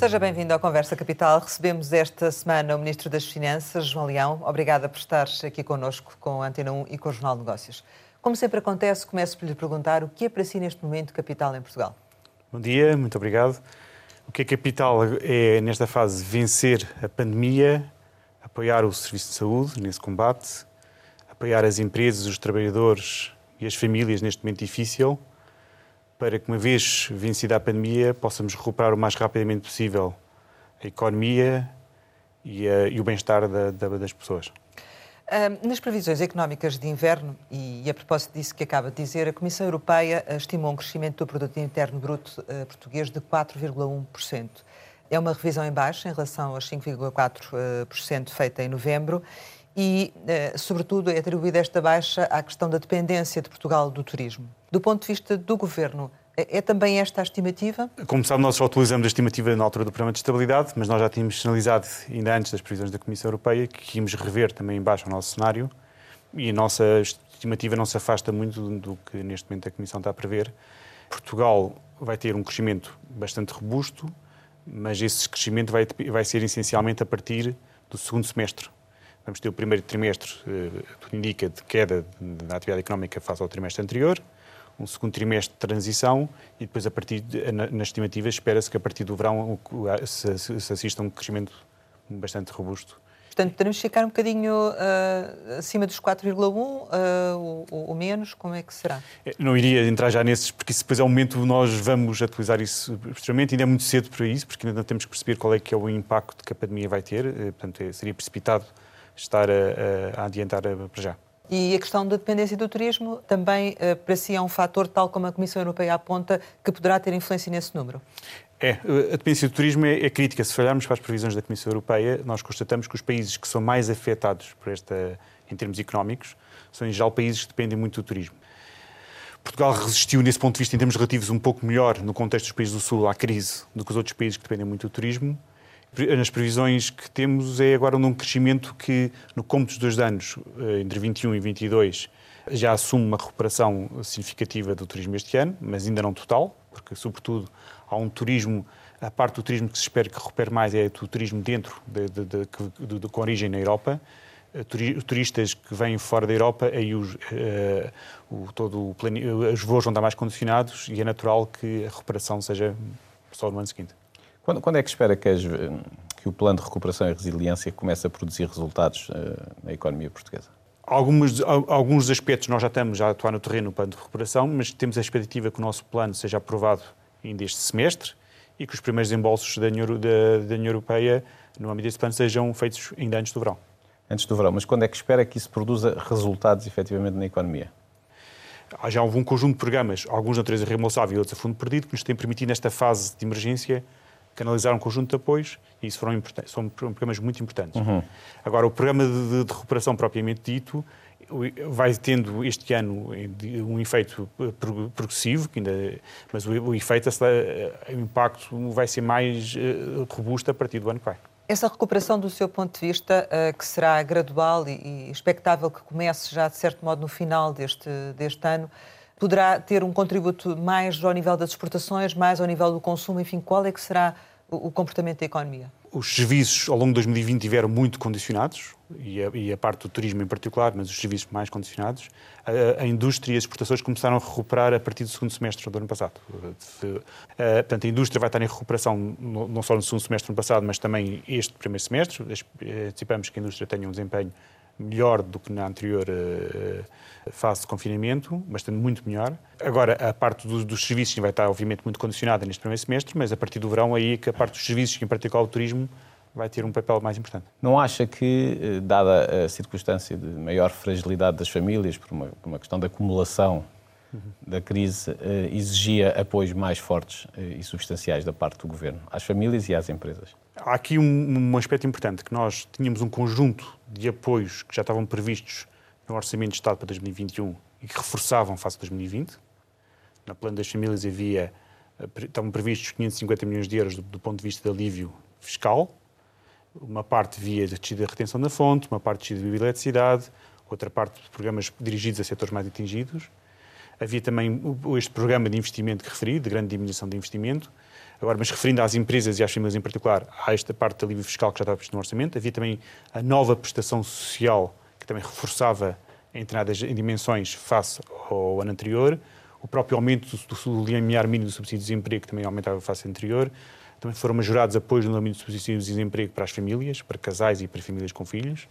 Seja bem-vindo à Conversa Capital. Recebemos esta semana o Ministro das Finanças, João Leão. Obrigada por estar aqui connosco com a Antena 1 e com o Jornal de Negócios. Como sempre acontece, começo por lhe perguntar o que é para si neste momento capital em Portugal? Bom dia, muito obrigado. O que é capital é, nesta fase, vencer a pandemia, apoiar o Serviço de Saúde nesse combate, apoiar as empresas, os trabalhadores e as famílias neste momento difícil, para que, uma vez vencida a pandemia, possamos recuperar o mais rapidamente possível a economia e, a, e o bem-estar da, da, das pessoas. Nas previsões económicas de inverno, e a propósito disso que acaba de dizer, a Comissão Europeia eh, estimou um crescimento do produto interno bruto eh, português de 4,1%. É uma revisão em baixo em relação aos 5,4% feita em novembro e, sobretudo, é atribuída esta baixa à questão da dependência de Portugal do turismo. Do ponto de vista do Governo, é, é também esta a estimativa? Como sabe, nós só utilizamos a estimativa na altura do Programa de Estabilidade, mas nós já tínhamos sinalizado, ainda antes das previsões da Comissão Europeia, que íamos rever também em baixo o nosso cenário e a nossa estimativa não se afasta muito do que neste momento a Comissão está a prever. Portugal vai ter um crescimento bastante robusto, mas esse crescimento vai, vai ser essencialmente a partir do segundo semestre. Vamos ter o primeiro trimestre, eh, tudo indica, de queda da atividade económica face ao trimestre anterior, um segundo trimestre de transição e depois, a partir de, na, nas estimativas, espera-se que a partir do verão se, se assista a um crescimento bastante robusto. Portanto, teremos que ficar um bocadinho uh, acima dos 4,1 uh, ou, menos, como é que será? É, não iria entrar já nesses, porque isso depois é o momento nós vamos utilizar isso posteriormente, ainda é muito cedo para isso, porque ainda temos que perceber qual é que é o impacto que a pandemia vai ter, uh, portanto é, seria precipitado estar a, a, a adiantar para já. E a questão da dependência do turismo também uh, para si é um fator, tal como a Comissão Europeia aponta, que poderá ter influência nesse número? É, a dependência do turismo é, é, crítica. Se olharmos para as previsões da Comissão Europeia, nós constatamos que os países que são mais afetados por esta, em termos económicos são, em geral, países que dependem muito do turismo. Portugal resistiu, nesse ponto de vista, em termos relativos, um pouco melhor no contexto dos países do Sul à crise do que os outros países que dependem muito do turismo. Nas previsões que temos é agora um crescimento que, no cômputo dos anos, eh, entre 21 e 22, já assume uma recuperação significativa do turismo este ano, mas ainda não total, porque, sobretudo, há um turismo, a parte do turismo que se espera que recupere mais é o turismo dentro, de, de, de, de com origem na Europa. Eh, turistas que vêm fora da Europa, aí os, uh, o, todo o plano, os voos vão estar mais condicionados e é natural que a recuperação seja só no ano seguinte. Quando, quando é que espera que, as, que, o plano de recuperação e resiliência comece a produzir resultados uh, na economia portuguesa? Alguns, alguns aspectos nós já estamos a atuar no terreno no plano de recuperação, mas temos a expectativa que o nosso plano seja aprovado ainda este semestre e que os primeiros embolsos da União, da, da União Europeia no âmbito desse plano sejam feitos ainda antes do verão. Antes do verão, mas quando é que espera que isso produza resultados efetivamente na economia? Há já um conjunto de programas, alguns de natureza reembolsável e outros a fundo perdido, que nos têm permitido, nesta fase de emergência, canalizar um conjunto de apoios e isso foram são programas muito importantes. Uhum. Agora, o programa de, de, recuperação propriamente dito vai tendo este ano um efeito progressivo, ainda, mas o, o efeito, o impacto vai ser mais uh, robusto a partir do ano que vai. Essa recuperação, do seu ponto de vista, uh, que será gradual e, e expectável que comece já, de certo modo, no final deste, deste ano, poderá ter um contributo mais ao nível das exportações, mais ao nível do consumo, enfim, qual é que será o comportamento da economia? Os serviços ao longo de 2020 tiveram muito condicionados, e a, e a, parte do turismo em particular, mas os serviços mais condicionados. A, a, indústria e as exportações começaram a recuperar a partir do segundo semestre do ano passado. Portanto, a indústria vai estar em recuperação não só no segundo semestre do ano passado, mas também este primeiro semestre. Anticipamos que a indústria tenha um desempenho melhor do que na anterior uh, fase de confinamento, bastante muito melhor. Agora, a parte dos, dos, serviços vai estar, obviamente, muito condicionada neste primeiro semestre, mas a partir do verão aí é que a parte dos serviços, em particular o turismo, vai ter um papel mais importante. Não acha que, eh, dada a circunstância de maior fragilidade das famílias, por uma, por uma questão de acumulação da crise, eh, exigia apoios mais fortes e substanciais da parte do Governo às famílias e às empresas? Há aqui um, um aspecto importante, que nós tínhamos um conjunto de apoios que já estavam previstos no Orçamento de Estado para 2021 e que reforçavam face a 2020. No plano das famílias havia, eh, estavam previstos 550 milhões de euros do, do ponto de vista de alívio fiscal, uma parte via descida da retenção da fonte, uma parte descida de eletricidade, outra parte de programas dirigidos a setores mais atingidos. Havia também este programa de investimento que referi, de grande diminuição de investimento. Agora, mas referindo às empresas e às famílias em particular, há esta parte da alívio fiscal que já estava previsto no orçamento. Havia também a nova prestação social, que também reforçava em dimensões face ao ano anterior. O próprio aumento do, do limiar mínimo do subsídio de desemprego, que também aumentava face ao anterior. Também foram majorados apoios no âmbito do subsídio de desemprego para as famílias, para casais e para famílias com filhos.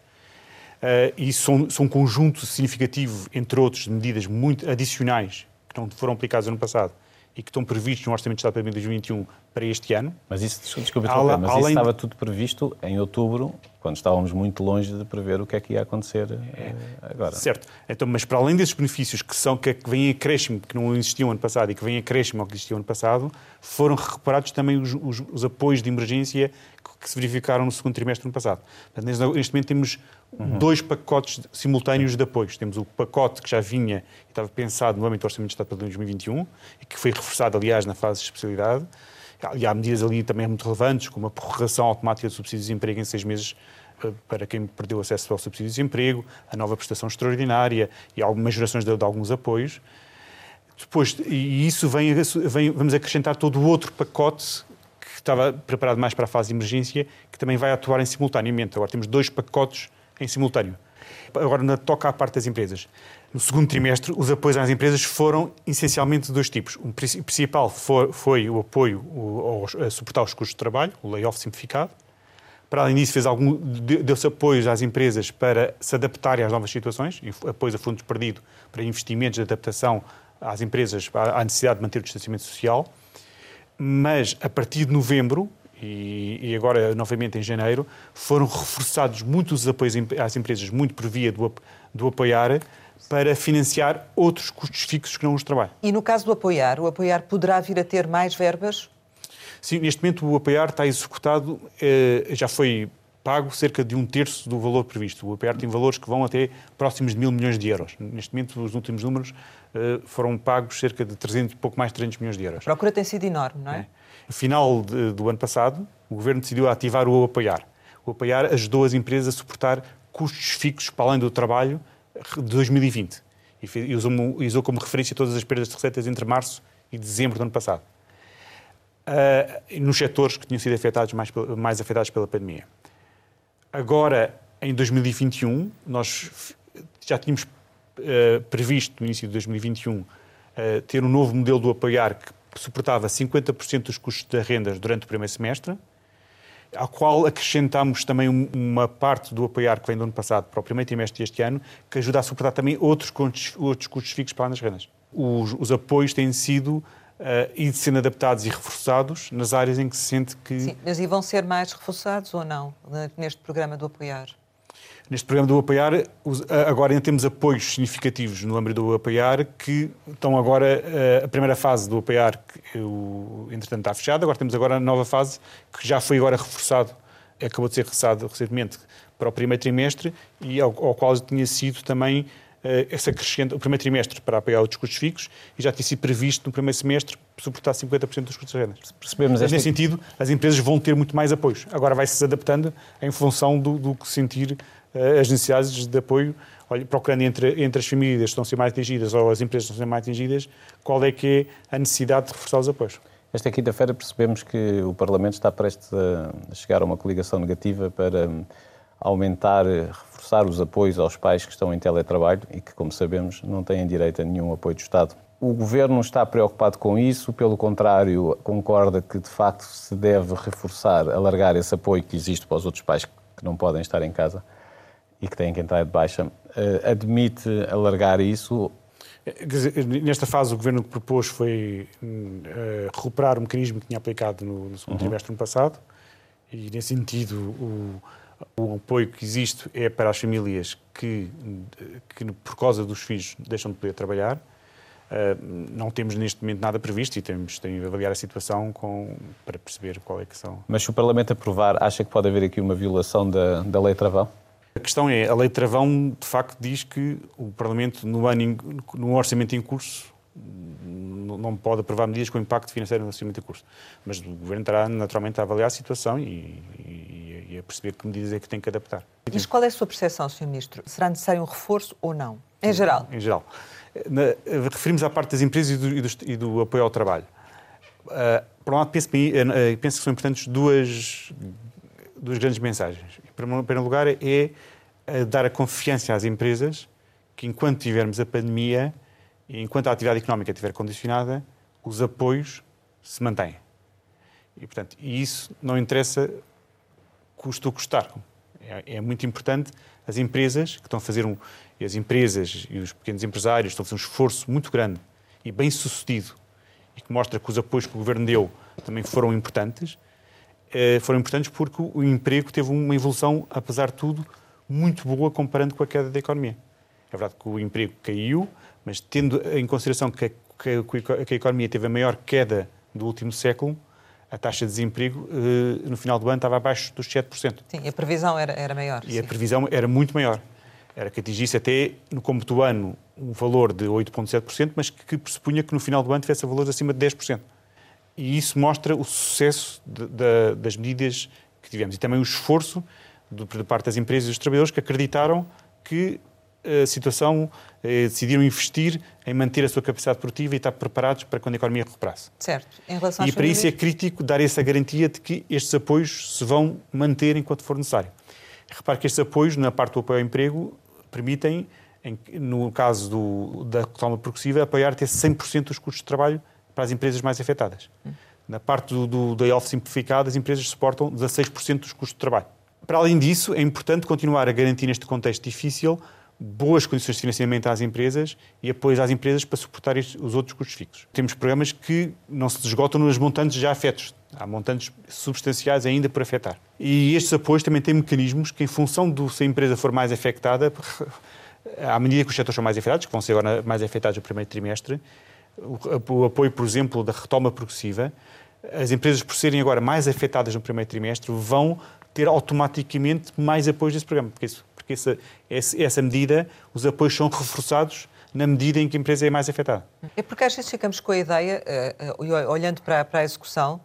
Uh, e são, são um conjunto significativo, entre outros, de medidas muito adicionais que não foram aplicadas no ano passado e que estão previstos no Orçamento de Estado para 2021 para este ano. Mas isso, desculpe, desculpe mas isso estava tudo previsto em outubro, quando estávamos muito longe de prever o que é que ia acontecer é, agora. Certo. Então, mas para além desses benefícios que são que vêm acréscimo, que não existiam ano passado e que vêm acréscimo ao que existia ano passado, foram recuperados também os, os, os apoios de emergência que se verificaram no segundo trimestre do ano passado. Portanto, neste momento temos uhum. dois pacotes simultâneos de apoios. Temos o pacote que já vinha e estava pensado no âmbito do Orçamento de Estado para 2021 e que foi reforçado, aliás, na fase de especialidade. E há medidas ali também muito relevantes, como a prorrogação automática do subsídio de desemprego em seis meses eh, para quem perdeu acesso ao subsídio de desemprego, a nova prestação extraordinária e algumas gerações de, de alguns apoios. Depois, e isso vem, vem, vamos acrescentar todo o outro pacote que estava preparado mais para a fase de emergência, que também vai atuar em simultaneamente. Agora temos dois pacotes em simultâneo. Agora, na toca à parte das empresas. No segundo trimestre, os apoios às empresas foram essencialmente de dois tipos. O principal foi, foi o apoio a suportar os custos de trabalho, o layoff simplificado. Para além disso, fez algum, deu-se apoios às empresas para se adaptarem às novas situações, apoios a fundos perdidos para investimentos de adaptação às empresas à necessidade de manter o distanciamento social. Mas, a partir de novembro, e, e, agora novamente em janeiro, foram reforçados muitos apoios às empresas, muito por via do, do apoiar, para financiar outros custos fixos que não os trabalho. E no caso do apoiar, o apoiar poderá vir a ter mais verbas? Sim, neste momento o apoiar está executado, eh, já foi pago cerca de um terço do valor previsto. O apoiar tem valores que vão até próximos de mil milhões de euros. Neste momento, os últimos números eh, foram pagos cerca de 300, pouco mais de 300 milhões de euros. A procura tem sido enorme, não é? é. No final de, do ano passado, o Governo decidiu ativar o apoiar. O apoiar ajudou as empresas a suportar custos fixos para além do trabalho de 2020 e usou, usou como referência todas as perdas de receitas entre março e dezembro do ano passado, uh, nos setores que tinham sido afetados mais, mais afetados pela pandemia. Agora, em 2021, nós já tínhamos uh, previsto, no início de 2021, uh, ter um novo modelo do apoiar que suportava 50% dos custos da renda durante o primeiro semestre, ao qual acrescentamos também uma parte do apoiar que vem do ano passado para o primeiro trimestre deste ano, que ajuda a suportar também outros custos, outros custos fixos para as rendas. Os, os apoios têm sido uh, e sendo adaptados e reforçados nas áreas em que se sente que... Sim, mas e vão ser mais reforçados ou não neste programa do apoiar? Neste programa do Apoiar, agora ainda temos apoios significativos no âmbito do Apoiar que estão agora, a primeira fase do Apoiar, que, entretanto, está fechada, agora temos agora a nova fase que já foi agora reforçado, acabou de ser reforçado recentemente para o primeiro trimestre e ao, ao qual tinha sido também essa crescente, o primeiro trimestre para apoiar os custos fixos e já tinha sido previsto no primeiro semestre suportar 50% dos custos de renda. Percebemos Mas, nesse sentido, as empresas vão ter muito mais apoios. Agora vai-se adaptando em função do, do que sentir eh, as necessidades de apoio, olha, procurando entre, entre as famílias que estão a ser mais atingidas ou as empresas que estão a ser mais atingidas, qual é que é a necessidade de reforçar os apoios. Esta quinta-feira percebemos que o Parlamento está prestes a chegar a uma coligação negativa para hum, aumentar, reforçar os apoios aos pais que estão em teletrabalho e que, como sabemos, não têm direito a nenhum apoio do Estado. O Governo está preocupado com isso, pelo contrário, concorda que, de facto, se deve reforçar, alargar esse apoio que existe para os outros pais que não podem estar em casa e que têm que entrar de baixa, eh, admite alargar isso? Nesta fase, o governo que propôs foi uh, recuperar o mecanismo que tinha aplicado no, segundo uhum. trimestre do ano passado, e nesse sentido, o, o apoio que existe é para as famílias que, que, por causa dos filhos, deixam de poder trabalhar. Uh, não temos neste momento nada previsto e temos, temos de avaliar a situação com, para perceber qual é que são. Mas se o Parlamento aprovar, acha que pode haver aqui uma violação da, da lei Travão? A questão é, a lei de travão, de facto, diz que o Parlamento, no, ano, no orçamento em curso, não pode aprovar medidas com impacto financeiro no orçamento em curso. Mas o Governo estará naturalmente a avaliar a situação e, e, e, a perceber que medidas é que tem que adaptar. Mas qual é a sua percepção, Sr. Ministro? Será necessário um reforço ou não? Em geral? Em geral. Na, referimos à parte das empresas e do, e do, e do apoio ao trabalho. Uh, por um lado, penso, uh, penso, que são importantes duas, duas grandes mensagens. Em primeiro lugar, é dar a confiança às empresas que, enquanto tivermos a pandemia e enquanto a atividade económica estiver condicionada, os apoios se mantêm. E, portanto, isso não interessa custo custar. É, é, muito importante as empresas que estão a fazer um, as empresas e os pequenos empresários estão a fazer um esforço muito grande e bem sucedido e que mostra que os apoios que o governo deu também foram importantes. Eh, foram importantes porque o emprego teve uma evolução, apesar de tudo, muito boa comparando com a queda da economia. É verdade que o emprego caiu, mas tendo em consideração que a, que a economia teve a maior queda do último século, a taxa de desemprego eh, no final do ano estava abaixo dos 7%. Sim, a previsão era, era maior. E sim. a previsão era muito maior. Era que atingisse até, no cômputo do ano, um valor de 8,7%, mas que pressupunha que no final do ano tivesse valores acima de 10%. E isso mostra o sucesso de, de, das medidas que tivemos e também o esforço de, de parte das empresas e dos trabalhadores que acreditaram que a situação, eh, decidiram investir em manter a sua capacidade produtiva e estar preparados para quando a economia recuperasse. Certo. Em relação e para famílias... isso é crítico dar essa garantia de que estes apoios se vão manter enquanto for necessário. Repare que estes apoios, na parte do apoio ao emprego, permitem, em, no caso do, da retoma progressiva, apoiar até 100% dos custos de trabalho para as empresas mais afetadas. Na parte do, do, da off simplificado, as empresas suportam 16% dos custos de trabalho. Para além disso, é importante continuar a garantir neste contexto difícil boas condições de financiamento às empresas e apoios às empresas para suportar os outros custos fixos. Temos programas que não se esgotam nos montantes já afetos. Há montantes substanciais ainda por afetar. E estes apoios também têm mecanismos que, em função de se a empresa for mais afetada, à medida que os setores são mais afetados, que vão ser agora mais afetados no primeiro trimestre, o apoio, por exemplo, da retoma progressiva, as empresas, por serem agora mais afetadas no primeiro trimestre, vão ter automaticamente mais apoios desse programa. Porque isso porque essa, essa medida, os apoios são reforçados na medida em que a empresa é mais afetada. É porque às vezes ficamos com a ideia, uh, olhando para, para a execução,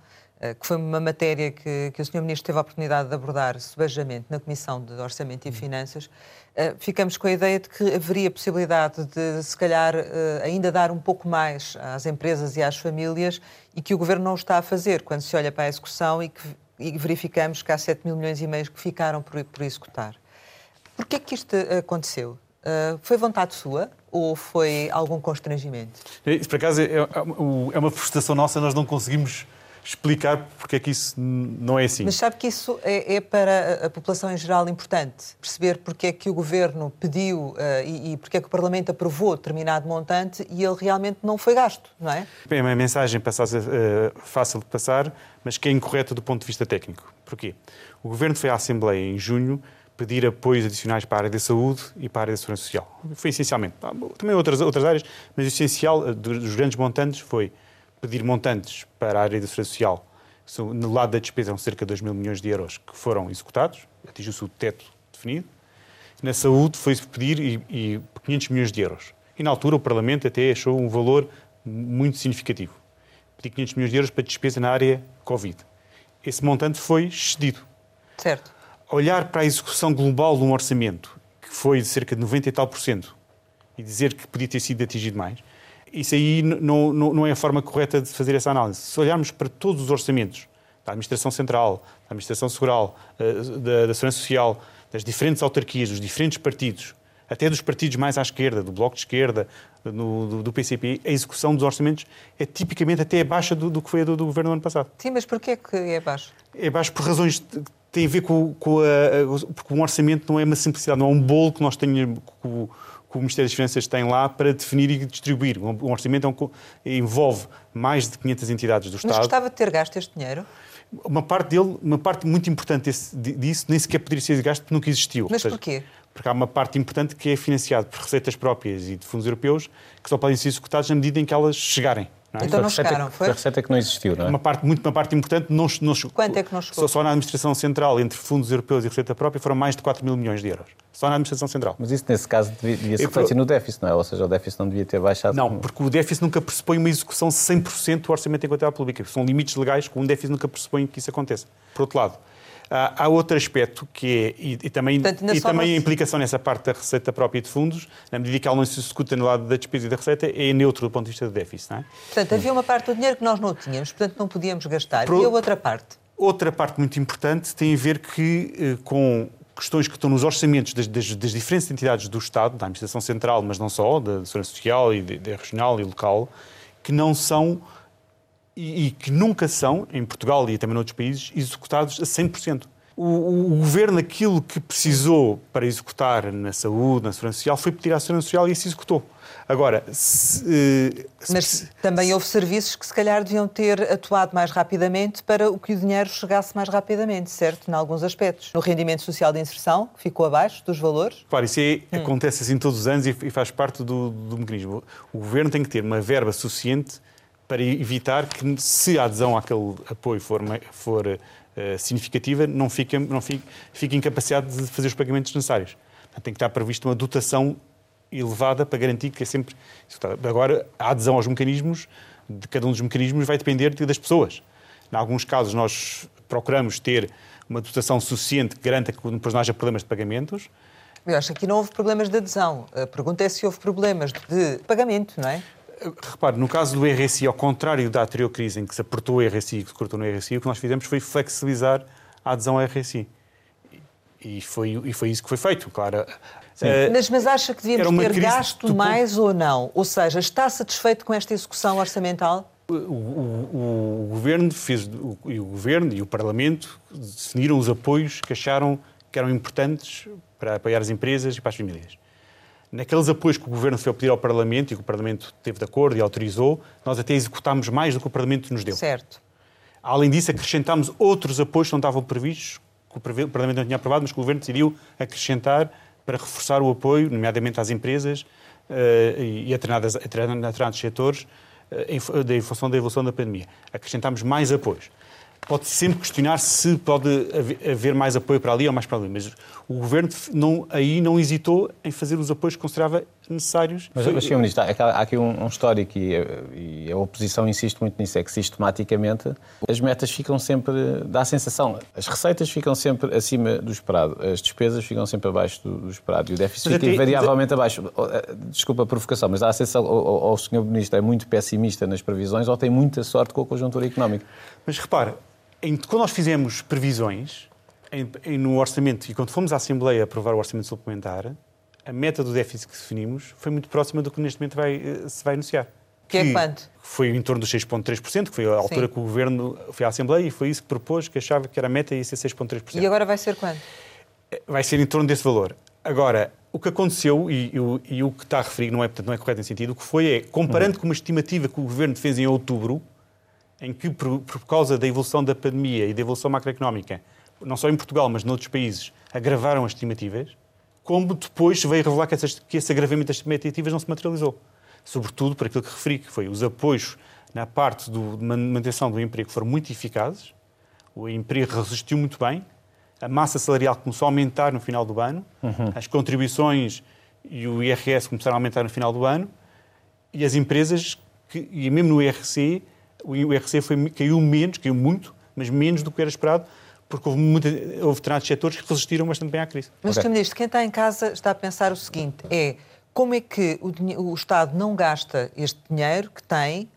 que foi uma matéria que, que o Sr. Ministro teve a oportunidade de abordar subejamente na Comissão de Orçamento e Finanças, uh, ficamos com a ideia de que haveria possibilidade de, se calhar, ainda dar um pouco mais às empresas e às famílias e que o Governo não está a fazer quando se olha para a execução e que e verificamos que há 7 mil milhões e meio que ficaram por, por executar. Porquê que isto aconteceu? Uh, foi vontade sua ou foi algum constrangimento? Isso, por acaso, é, é, é uma frustração nossa, nós não conseguimos explicar porque é que isso não é assim. Mas sabe que isso é, é para a população em geral importante, perceber porque é que o Governo pediu uh, e, e porque é que o Parlamento aprovou determinado montante e ele realmente não foi gasto, não é? É uma mensagem passada, uh, fácil de passar, mas que é incorreta do ponto de vista técnico. Porquê? O Governo foi à Assembleia em junho pedir apoios adicionais para a área da saúde e para a área da segurança social. Foi essencialmente. Também outras, outras áreas, mas o essencial eh, dos grandes montantes foi pedir montantes para a área da segurança social. No lado da despesa são cerca de 2 mil milhões de euros que foram executados, atingiu-se o teto definido. Na saúde foi-se pedir e, e 500 milhões de euros. E na altura o Parlamento até achou um valor muito significativo. Pedir 500 milhões de euros para despesa na área Covid. Esse montante foi excedido. Certo olhar para a execução global de um orçamento, que foi de cerca de 90 e tal por cento, e dizer que podia ter sido atingido mais, isso aí não, não, não é a forma correta de fazer essa análise. Se olharmos para todos os orçamentos, da Administração Central, da Administração Segural, eh, da, da Segurança Social, das diferentes autarquias, dos diferentes partidos, até dos partidos mais à esquerda, do Bloco de Esquerda, no, do, do, PCP, a execução dos orçamentos é tipicamente até abaixo do, do que foi a do, do governo no ano passado. Sim, mas porquê que é baixo? É baixo por razões tem a ver com, com a, porque um orçamento não é uma simplicidade, não é um bolo que nós tenhamos, que que o Ministério das Finanças tem lá para definir e distribuir. Um, orçamento é um, envolve mais de 500 entidades do Estado. Mas gostava de ter gasto este dinheiro? Uma parte dele, uma parte muito importante desse, disso, nem sequer poderia ser gasto porque nunca existiu. Mas seja, porquê? Porque há uma parte importante que é financiada por receitas próprias e de fundos europeus que só podem ser executadas na medida em que elas chegarem. É? Então não chegaram, foi? A receita que não existiu, não é? Uma parte, muito, uma parte importante não, não chegou. Quanto é que não chegou? Só, só na administração central, entre fundos europeus e receita própria, foram mais de 4 mil milhões de euros. Só na administração central. Mas isso, nesse caso, devia ser refletir no déficit, não é? Ou seja, o déficit não devia ter baixado. Não, porque o déficit nunca pressupõe uma execução 100% do orçamento em contabilidade pública. São limites legais que um déficit nunca pressupõe que isso aconteça. Por outro lado, Há, outro aspecto que é, e, e também, Portanto, e também a implicação nessa parte da receita própria de fundos, na medida que ela não se executa no lado da despesa e da receita, é neutro do ponto de vista do déficit. Não é? Portanto, havia uma parte do dinheiro que nós não tínhamos, portanto não podíamos gastar. Pro... E a outra parte? Outra parte muito importante tem a ver que, eh, com questões que estão nos orçamentos das, das, das, diferentes entidades do Estado, da Administração Central, mas não só, da Segurança Social e da regional e local, que não são e, e, que nunca são, em Portugal e também noutros países, executados a 100%. O, o, o, governo, aquilo que precisou para executar na saúde, na segurança social, foi pedir à segurança social e se executou. Agora, se, eh, se, Mas também houve serviços que se calhar deviam ter atuado mais rapidamente para que o dinheiro chegasse mais rapidamente, certo? Em alguns aspectos. No rendimento social de inserção, que ficou abaixo dos valores. Claro, isso é, hum. acontece assim todos os anos e, e faz parte do, do mecanismo. O governo tem que ter uma verba suficiente para evitar que, se a adesão àquele apoio for, for uh, significativa, não fique, não fique, fique de fazer os pagamentos necessários. Portanto, tem que estar prevista uma dotação elevada para garantir que é sempre. Agora, a adesão aos mecanismos, de cada um dos mecanismos, vai depender das pessoas. Em alguns casos, nós procuramos ter uma dotação suficiente que garanta que depois não haja problemas de pagamentos. Eu acho que aqui não houve problemas de adesão. A pergunta é se houve problemas de pagamento, não é? Repare, no caso do RSI, ao contrário da anterior crise em que se apertou o RSI e que se cortou no RSI, o que nós fizemos foi flexibilizar a adesão ao RSI. E foi, e foi isso que foi feito. Claro, uh, mas, mas acha que devíamos ter gasto mais ou não? Ou seja, está satisfeito com esta execução orçamental? O, o, o, governo fez o, o governo e o Parlamento definiram os apoios que acharam que eram importantes para apoiar as empresas e para as famílias naqueles apoios que o Governo foi pedir ao Parlamento e que o Parlamento teve de acordo e autorizou, nós até executámos mais do que o Parlamento nos deu. Certo. Além disso, acrescentámos outros apoios que não estavam previstos, que o Parlamento não tinha aprovado, mas que o Governo decidiu acrescentar para reforçar o apoio, nomeadamente às empresas uh, e a determinados, a determinados setores, uh, em, em função da evolução da pandemia. Acrescentámos mais apoios pode sempre questionar se pode haver mais apoio para ali ou mais para ali, mas o Governo não, aí não hesitou em fazer os apoios que considerava necessários. Mas, mas Sr. Ministro, há aqui um, um histórico e, e, a oposição insiste muito nisso, é que sistematicamente as metas ficam sempre, dá a sensação, as receitas ficam sempre acima do esperado, as despesas ficam sempre abaixo do, do esperado e o déficit mas fica até, invariavelmente mas... abaixo. Eh, desculpa a provocação, mas dá a sensação, ou, ou o Sr. Ministro é muito pessimista nas previsões ou tem muita sorte com a conjuntura económica. Mas repare, em, quando nós fizemos previsões em, em, no orçamento e quando fomos à Assembleia aprovar o orçamento suplementar, a meta do déficit que definimos foi muito próxima do que neste momento vai, eh, se vai anunciar. Que, que é quanto? Foi em torno dos 6,3%, que foi a altura Sim. que o Governo foi à Assembleia e foi isso que propôs, que achava que era a meta ia ser 6,3%. E agora vai ser quanto? Eh, vai ser em torno desse valor. Agora, o que aconteceu, e, e, e o que está a referir não é, portanto, não é correto em sentido, o que foi é, comparando uhum. com uma estimativa que o Governo fez em outubro, em que, por, por causa da evolução da pandemia e da evolução macroeconómica, não só em Portugal, mas noutros países, agravaram as estimativas, como depois veio revelar que, essas, que esse agravamento das estimativas não se materializou. Sobretudo por aquilo que referi, que foi os apoios na parte do, de manutenção do emprego foram muito eficazes, o emprego resistiu muito bem, a massa salarial começou a aumentar no final do ano, uhum. as contribuições e o IRS começaram a aumentar no final do ano, e as empresas, que, e mesmo no IRC, o IRC foi, caiu menos, caiu muito, mas menos do que era esperado, porque houve, muita, houve determinados setores que resistiram bastante bem à crise. Mas, okay. Ministro, quem está em casa está a pensar o seguinte, é como é que o, o Estado não gasta este dinheiro que tem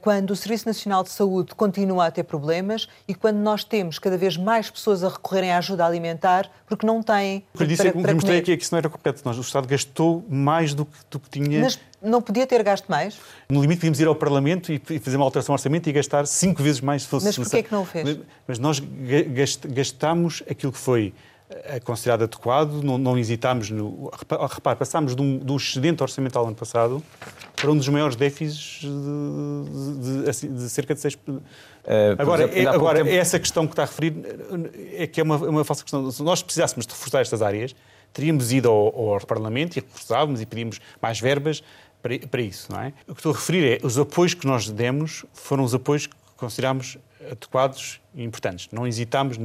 quando o Serviço Nacional de Saúde continua a ter problemas e quando nós temos cada vez mais pessoas a recorrerem à ajuda alimentar porque não têm. O que eu disse para, é que para mostrei aqui é que isso não era completo. Nós, o Estado gastou mais do que, do que tinha. Mas não podia ter gasto mais? No limite, podíamos ir ao Parlamento e fazer uma alteração ao orçamento e gastar cinco vezes mais se fosse Mas porquê é que não o fez? Mas nós gastámos aquilo que foi é considerado adequado, não, não hesitámos no. Repare, passámos de um, do excedente orçamental ano passado para um dos maiores déficits de, de, de, assim, cerca de 6. Uh, agora, exemplo, é, agora tempo... essa questão que está a referir é que é uma, uma falsa questão. Se nós precisássemos de reforçar estas áreas, teríamos ido ao, ao Parlamento e reforçávamos e pedíamos mais verbas para, para isso, não é? O que estou a referir é os apoios que nós demos foram os apoios que considerámos adequados e importantes. Não hesitámos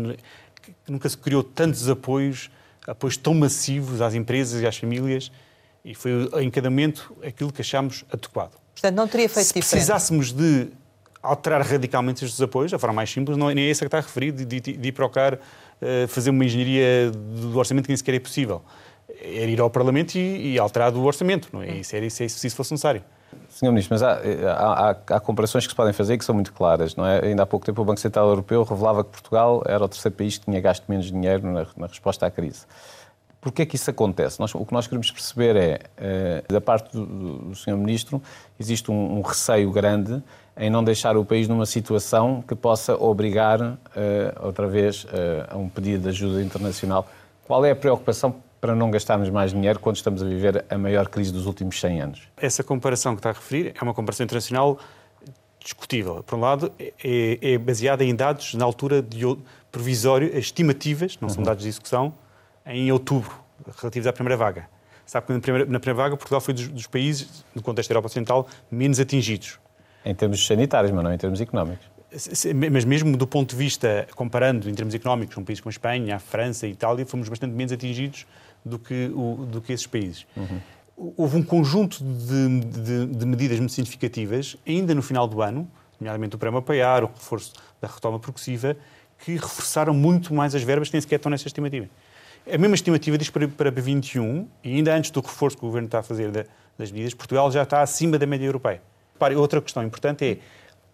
nunca se criou tantos apoios, apoios tão massivos às empresas e às famílias, e foi em cada momento aquilo que achámos adequado. Portanto, não teria feito se diferente. Se precisássemos de alterar radicalmente estes apoios, a forma mais simples, não é nem é essa que está referido, de, de, de procurar uh, fazer uma engenharia do orçamento que nem sequer é possível. Era ir ao Parlamento e, e alterar o orçamento, não é? Isso era isso, se isso fosse necessário. Senhor Ministro, mas há, há, há, há, comparações que se podem fazer que são muito claras, não é? Ainda há pouco tempo o Banco Central Europeu revelava que Portugal era o terceiro país que tinha gasto menos dinheiro na, na resposta à crise. Porquê é que isso acontece? Nós, o que nós queremos perceber é, eh, da parte do, do Sr. Ministro, existe um, um, receio grande em não deixar o país numa situação que possa obrigar, uh, outra vez, uh, a um pedido de ajuda internacional. Qual é a preocupação para não gastarmos mais dinheiro quando estamos a viver a maior crise dos últimos 100 anos? Essa comparação que está a referir é uma comparação internacional discutível. Por um lado, é, é baseada em dados na altura de provisório, estimativas, não uhum. são dados de execução, em outubro, relativos à primeira vaga. Sabe que na primeira, na primeira vaga Portugal foi dos, dos, países, no contexto da Europa Ocidental, menos atingidos. Em termos sanitários, mas não em termos económicos. Mas mesmo do ponto de vista, comparando em termos económicos, um país como a Espanha, a França e a Itália, fomos bastante menos atingidos do que, o, do que esses países. Uhum. Houve um conjunto de, de, de, medidas muito significativas, ainda no final do ano, nomeadamente o Prémio Apoiar, o reforço da retoma progressiva, que reforçaram muito mais as verbas que nem sequer estão nessa estimativa. A mesma estimativa diz para, para 21, e ainda antes do reforço que o Governo está a fazer das medidas, Portugal já está acima da média europeia. Outra questão importante é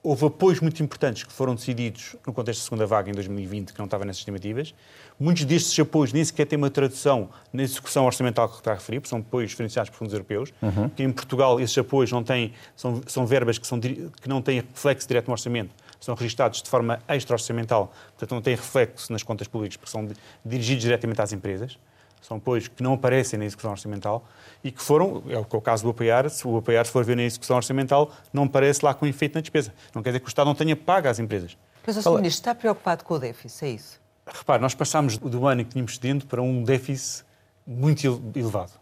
houve apoios muito importantes que foram decididos no contexto da segunda vaga em 2020, que não estava nessas estimativas. Muitos destes apoios nem sequer têm uma tradução na execução orçamental que está a referir, porque são apoios financiados por fundos europeus, uhum. que em Portugal esses apoios não têm, são, são verbas que, são, que não têm reflexo direto no orçamento, são registados de forma extra-orçamental, portanto não têm reflexo nas contas públicas, porque são dirigidos diretamente às empresas são apoios que não aparecem na execução orçamental e que foram, é o é caso do apoiar, se o apoiar for ver na execução orçamental, não aparece lá com efeito na despesa. Não quer dizer que o Estado não tenha pago às empresas. Mas o Sr. Ministro está preocupado com o déficit, é isso? Repare, nós passámos do ano em que tínhamos dentro para um déficit muito elevado.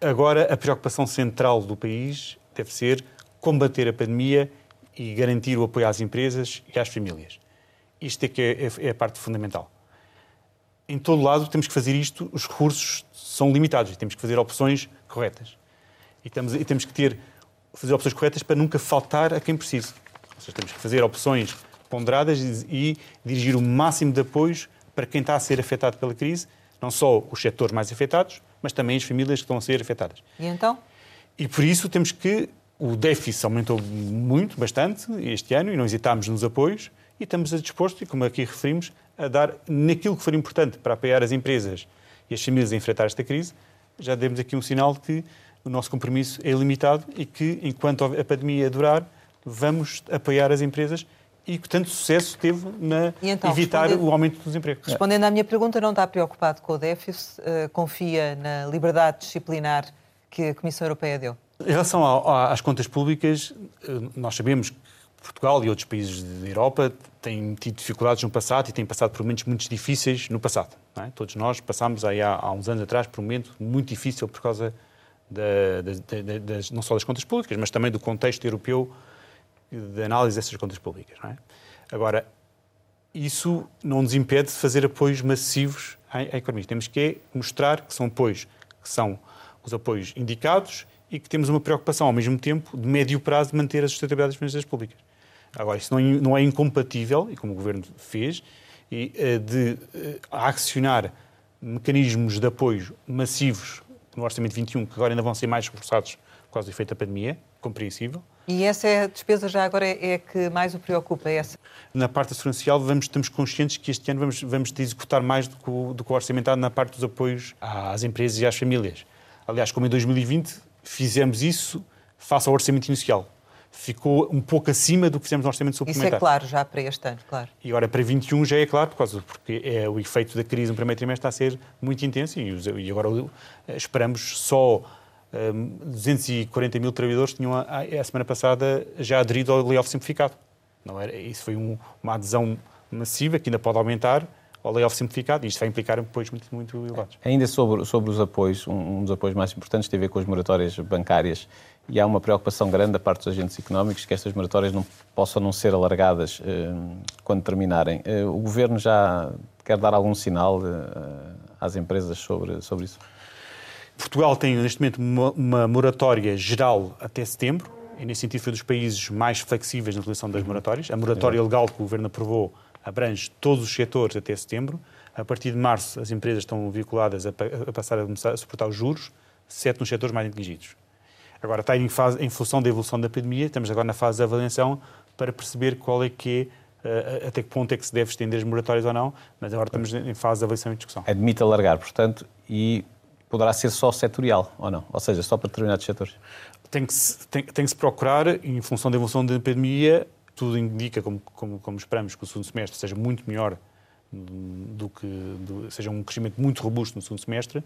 Agora, a preocupação central do país deve ser combater a pandemia e garantir o apoio às empresas e às famílias. Isto é que é, é a parte fundamental em todo lado temos que fazer isto, os recursos são limitados e temos que fazer opções corretas. E, estamos, e temos que ter, fazer opções corretas para nunca faltar a quem precisa. Ou seja, temos que fazer opções ponderadas e, e dirigir o máximo de apoios para quem está a ser afetado pela crise, não só os setores mais afetados, mas também as famílias que estão a ser afetadas. E então? E por isso temos que. O déficit aumentou muito, bastante, este ano, e não hesitámos nos apoios, e estamos a disposto, e como aqui referimos, a dar naquilo que for importante para apoiar as empresas e as famílias a enfrentar esta crise, já demos aqui um sinal de que o nosso compromisso é limitado e que, enquanto a pandemia durar, vamos apoiar as empresas e que tanto sucesso teve na então, evitar o aumento do desemprego. Respondendo à minha pergunta, não está preocupado com o déficit, uh, confia na liberdade disciplinar que a Comissão Europeia deu? Em relação às contas públicas, eh, nós sabemos que Portugal e outros países da Europa têm tido dificuldades no passado e têm passado por momentos muito difíceis no passado. É? Todos nós passámos aí há, há, uns anos atrás por um momento muito difícil por causa da, da, da, das, não só das contas públicas, mas também do contexto europeu de análise dessas contas públicas. É? Agora, isso não nos impede de fazer apoios massivos à, economia. Temos que mostrar que são apoios que são os apoios indicados e que temos uma preocupação, ao mesmo tempo, de médio prazo, de manter a sustentabilidade das finanças públicas. Agora, isso não é incompatível, e como o Governo fez, eh, de eh, acionar mecanismos de apoio massivos no Orçamento 21, que agora ainda vão ser mais reforçados por causa do efeito da pandemia, compreensível. E essa é a despesa já agora é, é que mais o preocupa, é essa? Na parte social, vamos, estamos conscientes que este ano vamos, vamos executar mais do que, o, do que o orçamentado na parte dos apoios às empresas e às famílias. Aliás, como em 2020 fizemos isso face ao orçamento inicial ficou um pouco acima do que fizemos no orçamento suplementar. Isso é claro já para este ano, claro. E agora para 21 já é claro, por causa, porque é, o efeito da crise no primeiro trimestre está a ser muito intenso e, e agora esperamos só um, 240 mil trabalhadores tinham a, a, semana passada já aderido ao layoff simplificado. Não era, isso foi um, uma adesão massiva que ainda pode aumentar ao layoff simplificado e isto vai implicar apoios muito, muito elevados. Ainda sobre, sobre os apoios, um, um dos apoios mais importantes tem a ver com as moratórias bancárias e há uma preocupação grande da parte dos agentes económicos que estas moratórias não possam não ser alargadas eh, quando terminarem. Eh, o Governo já quer dar algum sinal eh, às empresas sobre, sobre isso? Portugal tem neste momento uma, uma moratória geral até setembro, e nesse sentido foi dos países mais flexíveis na utilização das moratórias. A moratória legal que o Governo aprovou abrange todos os setores até setembro. A partir de março, as empresas estão vinculadas a, a passar a, a suportar os juros, exceto nos setores mais inteligentes. Agora, está em, fase, em função da evolução da pandemia, estamos agora na fase de avaliação para perceber qual é que é, até que ponto é que se deve estender as moratórias ou não, mas agora estamos em fase de avaliação e discussão. Admite alargar, portanto, e poderá ser só setorial, ou não? Ou seja, só para determinados setores? Tem que se, tem, tem que se procurar, em função da evolução da pandemia, tudo indica, como, como, como esperamos, que o segundo semestre seja muito melhor do que do, seja um crescimento muito robusto no segundo semestre,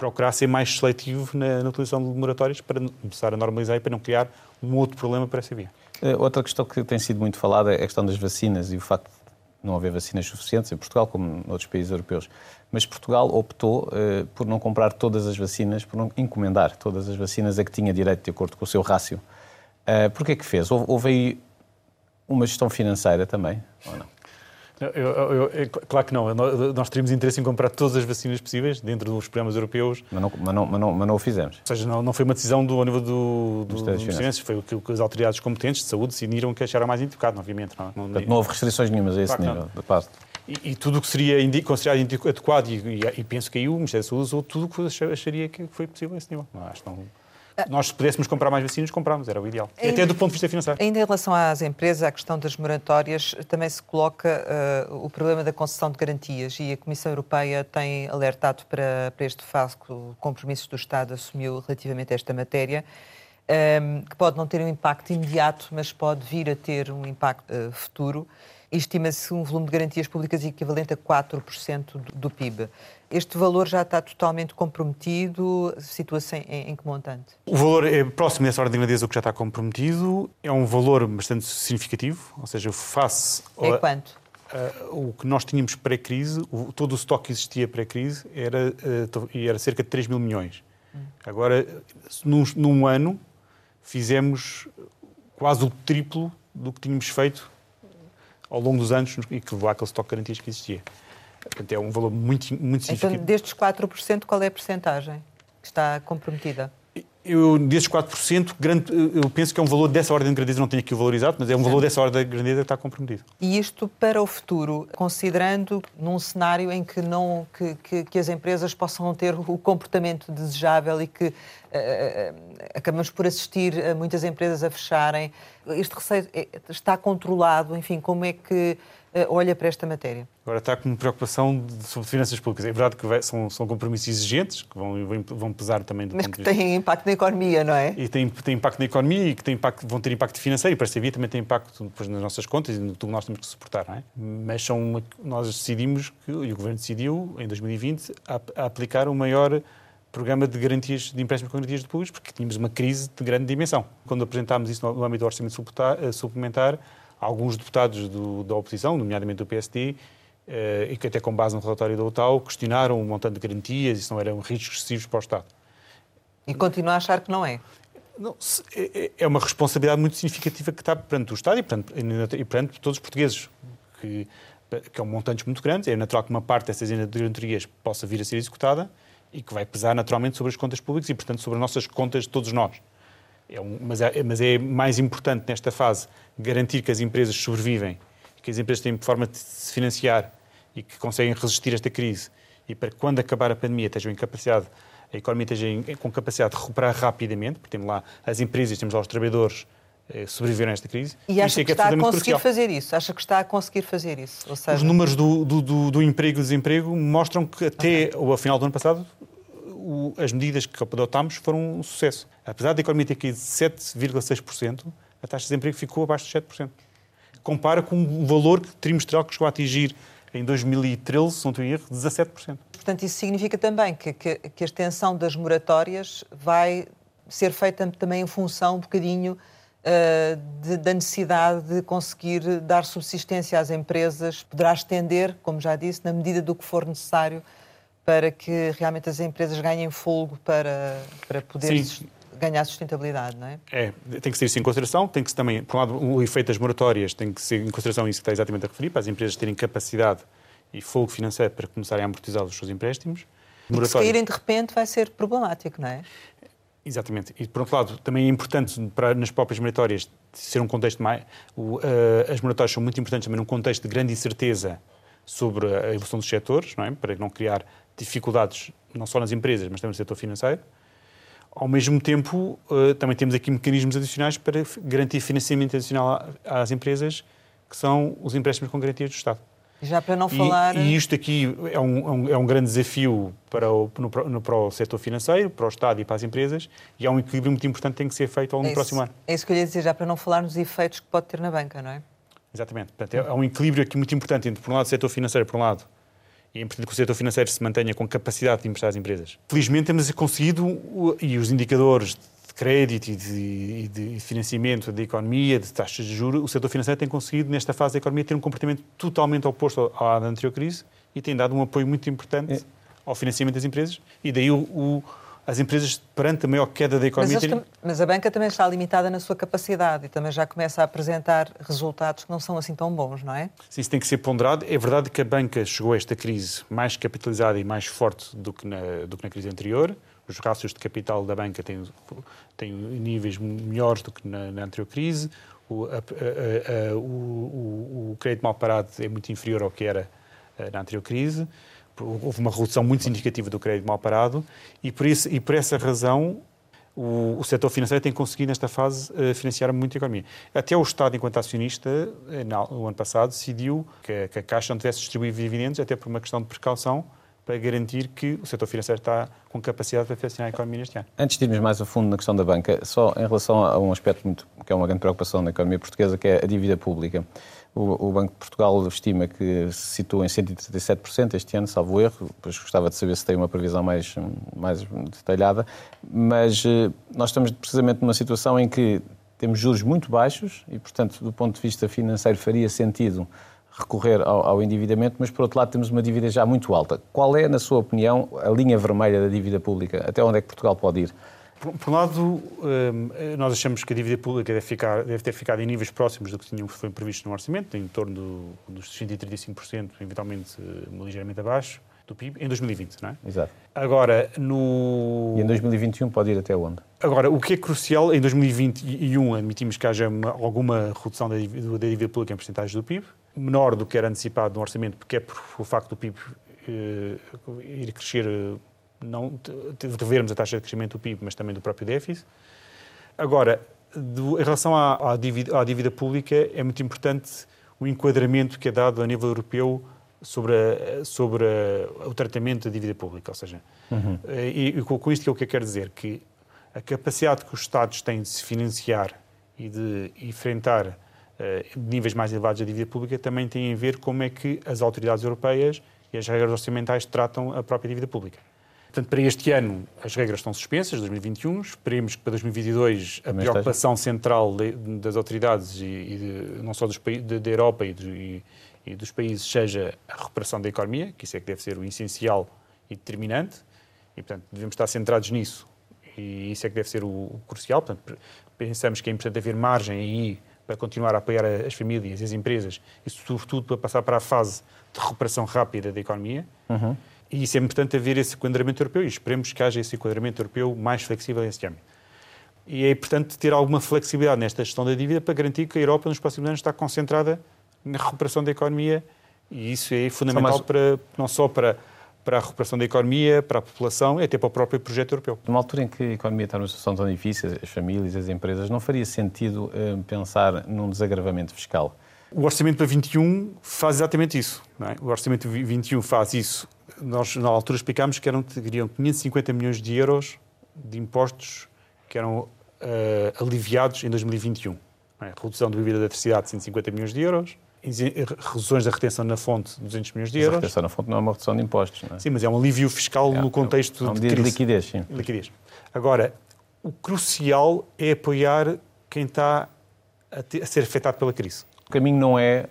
procurar ser mais seletivo na, na utilização de moratórias para começar a normalizar e para não criar um outro problema para essa via. Eh, outra questão que tem sido muito falada é a questão das vacinas e o facto de não haver vacinas suficientes em Portugal, como em outros países europeus. Mas Portugal optou eh, por não comprar todas as vacinas, por não encomendar todas as vacinas a que tinha direito de acordo com o seu rácio. Eh, Por que é que fez? Houve, houve aí uma gestão financeira também, ou não? Eu, eu, eu, claro que não. Nós teríamos interesse em comprar todas as vacinas possíveis dentro dos programas europeus. Mas não, mas não, mas não, mas não o fizemos. Ou seja, não, não foi uma decisão do, ao nível do, do, do Finanças, foi o que, as autoridades competentes de saúde decidiram que acharam mais indicado, obviamente. Não, não, Portanto, não houve restrições nenhumas a esse Claro nível, de parte. E, e tudo o que seria indi- considerado adequado, e, e- e penso que aí o Ministério da Saúde usou tudo o que acha- acharia que foi possível a esse nível. Não, acho que não- Nós, se pudéssemos comprar mais vacinas, comprávamos, era o ideal. Ainda- até do ponto de vista financeiro. Ainda em relação às empresas, à questão das moratórias, também se coloca eh, o problema da concessão de garantias e a Comissão Europeia tem alertado para, para este fato que o compromisso do Estado assumiu relativamente a esta matéria, ehm, que pode não ter um impacto imediato, mas pode vir a ter um impacto eh, futuro. Estima-se um volume de garantias públicas equivalente a 4% do, do PIB. Este valor já está totalmente comprometido? Situa-se em, em que montante? O valor é próximo dessa ordem de grandeza do que já está comprometido. É um valor bastante significativo, ou seja, face É quanto? O que nós tínhamos pré-crise, todo o estoque que existia pré-crise era, uh, to- e era cerca de 3 mil milhões. Agora, num, num ano, fizemos quase o triplo do que tínhamos feito ao longo dos anos e que levou àquele estoque de garantias que existia. Portanto, é um valor muito, muito Então, significativo. destes 4%, qual é a percentagem que está comprometida? Eu, desses 4%, grande, eu penso que é um valor dessa ordem de grandeza, não tenho aqui o valor exato, mas é um valor dessa ordem de grandeza que está comprometido. E isto para o futuro, considerando num cenário em que, não, que, que, que as empresas possam ter o comportamento desejável e que eh, eh, acabamos por assistir a muitas empresas a fecharem, este receio está controlado, enfim, como é que eh, olha para esta matéria? Agora está com preocupação de, sobre finanças públicas. É verdade que vai- são, são compromissos exigentes, que vão, vão- pesar também do Mas que têm impacto na economia, não é? E tem impacto na economia e que tem impacto, vão ter impacto financeiro e para esta via também tem impacto depois nas nossas contas e no que nós temos que suportar. Não é? Mas são uma- nós decidimos, que, e o Governo decidiu, em 2020, a, a aplicar o maior programa de garantias de empréstimos com garantias de públicos, porque tínhamos uma crise de grande dimensão. Quando apresentámos isso no, âmbito do orçamento eh, suplementar alguns deputados do- da oposição, nomeadamente do PSD, eh, e que até com base no relatório da OTAU, questionaram o montante de garantias e se não eram riscos excessivos para o Estado. E continua a achar que não é. Não, é- é é uma responsabilidade muito significativa que está perante o Estado e perante, e perante todos os portugueses, que, que são montantes muito grandes. É natural que uma parte dessas garantias possa vir a ser executada e que vai pesar naturalmente sobre as contas públicas e, portanto, sobre as nossas contas de todos nós. É um- mas, é, mas é mais importante nesta fase garantir que as empresas sobrevivem, que as empresas têm forma de se financiar e que conseguem resistir a esta crise e para que quando acabar a pandemia estejam em capacidade, a economia esteja em- com capacidade de recuperar rapidamente, porque temos lá as empresas, temos lá os trabalhadores eh, sobreviveram a esta crise. E acha é que, está a conseguir crucial. fazer isso? Acha que está a conseguir fazer isso? Seja, Os números do, do, do- do emprego e desemprego mostram que até o final do ano passado o- as medidas que adotámos foram um sucesso. Apesar da economia ter caído 7,6%, a taxa de desemprego ficou abaixo de 7%. Compara com um valor trimestral que chegou a atingir em 2013, se não estou em erro, 17%. Portanto, isso significa também que, que- que a extensão das moratórias vai ser feita também em função um bocadinho ah, de- da necessidade de conseguir dar subsistência às empresas, poderá estender, como já disse, na medida do que for necessário para que realmente as empresas ganhem folgo para, para poder Sim. ganhar sustentabilidade, não é? É, tem que ser isso em consideração, tem que também, por um lado, o efeito das moratórias tem que ser em consideração isso que está exatamente a referir, para as empresas terem capacidade e fogo financeiro para começarem a amortizar os seus empréstimos. Que se caírem de repente vai ser problemático, não é? Exatamente. E, por outro lado, também é importante para, nas próprias moratórias ser um contexto mais. O, uh, as moratórias são muito importantes também num contexto de grande incerteza sobre a evolução dos setores, não é? para não criar dificuldades não só nas empresas, mas também no setor financeiro. Ao mesmo tempo, uh, também temos aqui mecanismos adicionais para garantir financiamento adicional às empresas, que são os empréstimos com garantias do Estado. Já para não falar. E, e isto aqui é um, é um, grande desafio para o, no, no, para o setor financeiro, para o Estado e para as empresas, e é um equilíbrio muito importante que tem que ser feito ao longo é do próximo ano. É isso que eu ia dizer, já para não falar nos efeitos que pode ter na banca, não é? Exatamente. Portanto, é, é um equilíbrio aqui muito importante entre, por um lado, o setor financeiro, por um lado, e é importante que o setor financeiro se mantenha com capacidade de emprestar às empresas. Felizmente temos conseguido, e os indicadores crédito e de, de, financiamento da economia, de taxas de juros, o setor financeiro tem conseguido, nesta fase da economia, ter um comportamento totalmente oposto à da anterior crise e tem dado um apoio muito importante é. ao financiamento das empresas e daí o, o, as empresas, perante a maior queda da economia... Mas, terem... mas, a banca também está limitada na sua capacidade e também já começa a apresentar resultados que não são assim tão bons, não é? Sim, isso tem que ser ponderado. É verdade que a banca chegou a esta crise mais capitalizada e mais forte do que na, do que na crise anterior, os rácios de capital da banca têm, têm níveis melhores do que na, na anterior crise, o, a, a, a, o, o, crédito mal parado é muito inferior ao que era eh, na anterior crise, houve uma redução muito significativa do crédito mal parado e por, isso, e por essa razão o, o setor financeiro tem conseguido, nesta fase, uh, financiar muito a economia. Até o Estado, enquanto acionista, eh, no ano passado, decidiu que que a Caixa não tivesse distribuído dividendos, até por uma questão de precaução, para garantir que o setor financeiro está com capacidade para financiar a economia neste ano. Antes de irmos mais a fundo na questão da banca, só em relação a um aspecto muito, que é uma grande preocupação na economia portuguesa, que é a dívida pública. O, Banco de Portugal estima que se situa em 137% este ano, salvo erro, depois gostava de saber se tem uma previsão mais, mais detalhada, mas eh, nós estamos precisamente numa situação em que temos juros muito baixos e, portanto, do ponto de vista financeiro faria sentido recorrer ao, ao, endividamento, mas por outro lado temos uma dívida já muito alta. Qual é, na sua opinião, a linha vermelha da dívida pública? Até onde é que Portugal pode ir? Por, por um lado, hum, nós achamos que a dívida pública deve, ficar, deve, ter ficado em níveis próximos do que tinha, foi previsto no orçamento, em torno do, dos 135%, eventualmente hum, ligeiramente abaixo do PIB, em 2020, não é? Exato. Agora, no... E em 2021 pode ir até onde? Agora, o que é crucial, em 2021 admitimos que haja uma, alguma redução da dívida, da dívida pública em porcentagem do PIB, menor do que era antecipado no orçamento, porque é por o facto do PIB eh, ir crescer, eh, não de vermos a taxa de crescimento do PIB, mas também do próprio déficit. Agora, do, em relação à, à, dívida, à, dívida, pública, é muito importante o enquadramento que é dado a nível europeu sobre, a, sobre a, o tratamento da dívida pública. Ou seja, uhum. Eh, e, e, com isto que é o que eu quero dizer, que a capacidade que os Estados têm de se financiar e de enfrentar eh, níveis mais elevados da dívida pública também têm a ver como é que as autoridades europeias e as regras orçamentais tratam a própria dívida pública. Portanto, para este ano as regras estão suspensas, 2021. Esperemos que para 2022 a preocupação central de, das autoridades e, e de, não só dos, da Europa e, de, e, dos países seja a recuperação da economia, que isso é que deve ser o essencial e determinante. E, portanto, devemos estar centrados nisso e isso é que deve ser o, o crucial. Portanto, pensamos que é importante haver margem aí para continuar a apoiar as famílias e as empresas e, sobretudo, para passar para a fase de recuperação rápida da economia. Uhum. E isso é importante haver esse enquadramento europeu e esperemos que haja esse enquadramento europeu mais flexível nesse âmbito. E é importante ter alguma flexibilidade nesta gestão da dívida para garantir que a Europa, nos próximos anos, está concentrada na recuperação da economia e isso é fundamental mais... para, não só para para a recuperação da economia, para a população e até para o próprio projeto europeu. Numa altura em que a economia está numa situação tão difícil, as famílias, as empresas, não faria sentido eh, pensar num desagravamento fiscal? O Orçamento para 21 faz exatamente isso. É? O Orçamento 21 faz isso. Nós, na altura, explicámos que eram, teriam 550 milhões de euros de impostos que eram uh, aliviados em 2021. É? Redução do bebida da eletricidade de 150 milhões de euros, reduções da retenção na fonte, 200 milhões de euros. Mas a retenção na fonte não é uma redução de impostos, não é? Sim, mas é um alívio fiscal é, no contexto é um de, de liquidez, sim. Liquidez. Agora, o crucial é apoiar quem está a, ter, a ser afetado pela crise. O caminho não é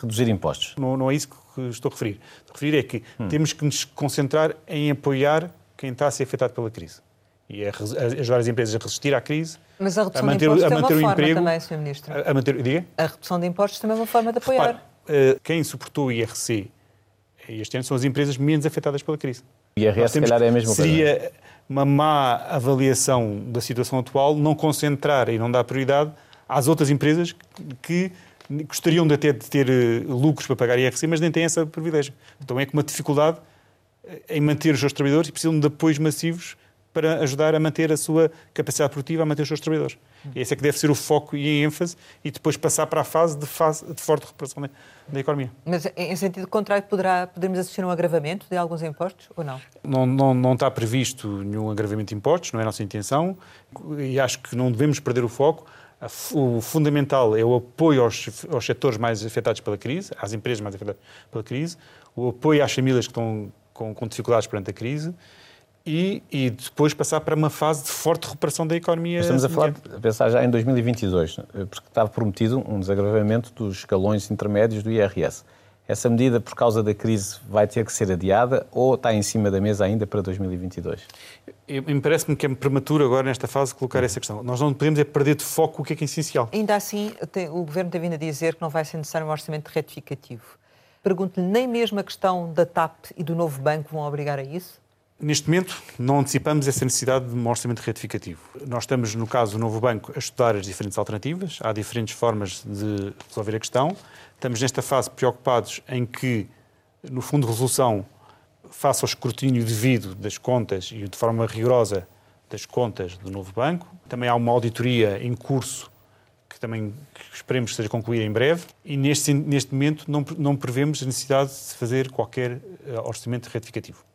reduzir impostos. Não, não é isso que estou a referir. Estou a referir é que hum. temos que nos concentrar em apoiar quem está a ser afetado pela crise. E a, a ajudar as empresas a resistir à crise mas a redução a manter, de impostos a manter é uma o forma emprego, também, Sr. Ministro. A, a, manter, diga? A redução de impostos também é uma forma de apoiar. Repare, eh, quem suportou o IRC este ano são as empresas menos afetadas pela crise. O IRS, se calhar, é a mesma seria coisa. uma má avaliação da situação atual não concentrar e não dar prioridade às outras empresas que gostariam de até de ter eh, lucros para pagar IRC, mas nem têm essa privilégio. Então é com uma dificuldade eh, em manter os seus trabalhadores e precisam de apoios massivos para ajudar a manter a sua capacidade produtiva, a manter os seus trabalhadores. E esse é que deve ser o foco e a ênfase e depois passar para a fase de, fase, de forte recuperação da, da, economia. Mas em sentido contrário, poderá, podemos assistir a um agravamento de alguns impostos ou não? Não, não? não está previsto nenhum agravamento de impostos, não é a nossa intenção e acho que não devemos perder o foco. O fundamental é o apoio aos, aos setores mais afetados pela crise, às empresas mais afetadas pela crise, o apoio às famílias que estão com, com dificuldades perante a crise e, e, depois passar para uma fase de forte recuperação da economia. Estamos a falar, a pensar já em 2022, porque estava prometido um desagravamento dos escalões intermédios do IRS. Essa medida, por causa da crise, vai ter que ser adiada ou está em cima da mesa ainda para 2022? Me parece-me que é prematuro agora, nesta fase, colocar essa questão. Nós não podemos é perder de foco o que é que é essencial. Ainda assim, o Governo tem vindo a dizer que não vai ser necessário um orçamento retificativo. Pergunto-lhe, nem mesmo a questão da TAP e do novo banco vão obrigar a isso? Neste momento, não antecipamos essa necessidade de um orçamento retificativo. Nós estamos, no caso do novo banco, a estudar as diferentes alternativas. Há diferentes formas de resolver a questão. Estamos, nesta fase, preocupados em que, no Fundo de Resolução, faça o escrutínio devido das contas e de forma rigorosa das contas do novo banco. Também há uma auditoria em curso que também esperemos que seja concluída em breve. E neste, neste momento não, não prevemos a necessidade de fazer qualquer eh, orçamento retificativo.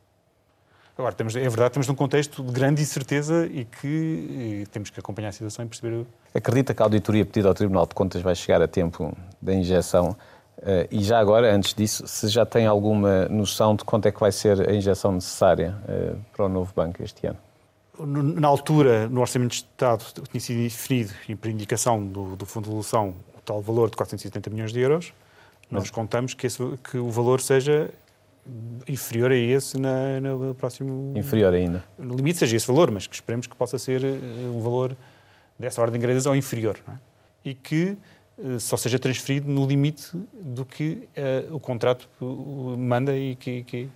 Agora, temos, é verdade, estamos num contexto de grande incerteza e que e temos que acompanhar a situação e perceber. Acredita que a auditoria pedida ao Tribunal de Contas vai chegar a tempo da injeção? Uh, e já agora, antes disso, se já tem alguma noção de quanto é que vai ser a injeção necessária uh, para o novo banco este ano? Na altura, no Orçamento de Estado, tinha sido definido, e por indicação do, do Fundo de Evolução, o tal valor de 470 milhões de euros. Nós Mas... contamos que, esse, que o valor seja inferior a esse na, no próximo. Inferior ainda. No limite seja esse valor, mas que esperemos que possa ser eh, um valor dessa ordem de grandeza ou inferior. É? E que uh, só seja transferido no limite do que uh, o contrato manda e que. que